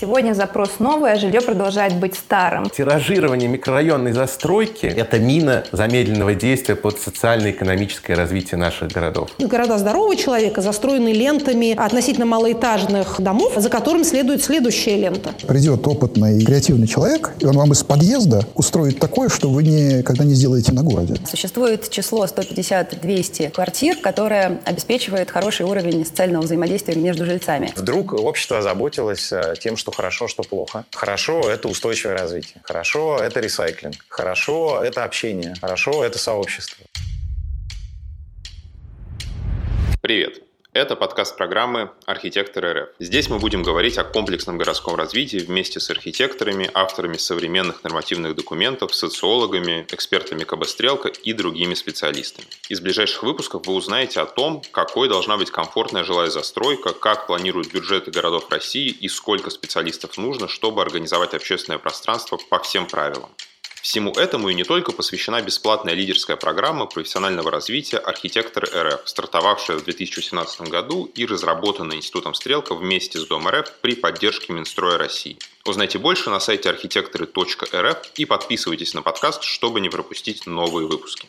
Сегодня запрос новый, а жилье продолжает быть старым. Тиражирование микрорайонной застройки – это мина замедленного действия под социально-экономическое развитие наших городов. Города здорового человека застроены лентами относительно малоэтажных домов, за которым следует следующая лента. Придет опытный, креативный человек, и он вам из подъезда устроит такое, что вы никогда не сделаете на городе. Существует число 150-200 квартир, которое обеспечивает хороший уровень социального взаимодействия между жильцами. Вдруг общество озаботилось э, тем, что хорошо, что плохо. Хорошо – это устойчивое развитие. Хорошо – это ресайклинг. Хорошо – это общение. Хорошо – это сообщество. Привет! Это подкаст программы «Архитектор РФ». Здесь мы будем говорить о комплексном городском развитии вместе с архитекторами, авторами современных нормативных документов, социологами, экспертами КБ «Стрелка» и другими специалистами. Из ближайших выпусков вы узнаете о том, какой должна быть комфортная жилая застройка, как планируют бюджеты городов России и сколько специалистов нужно, чтобы организовать общественное пространство по всем правилам. Всему этому и не только посвящена бесплатная лидерская программа профессионального развития «Архитектор РФ», стартовавшая в 2017 году и разработанная Институтом Стрелка вместе с Дом РФ при поддержке Минстроя России. Узнайте больше на сайте архитекторы.рф и подписывайтесь на подкаст, чтобы не пропустить новые выпуски.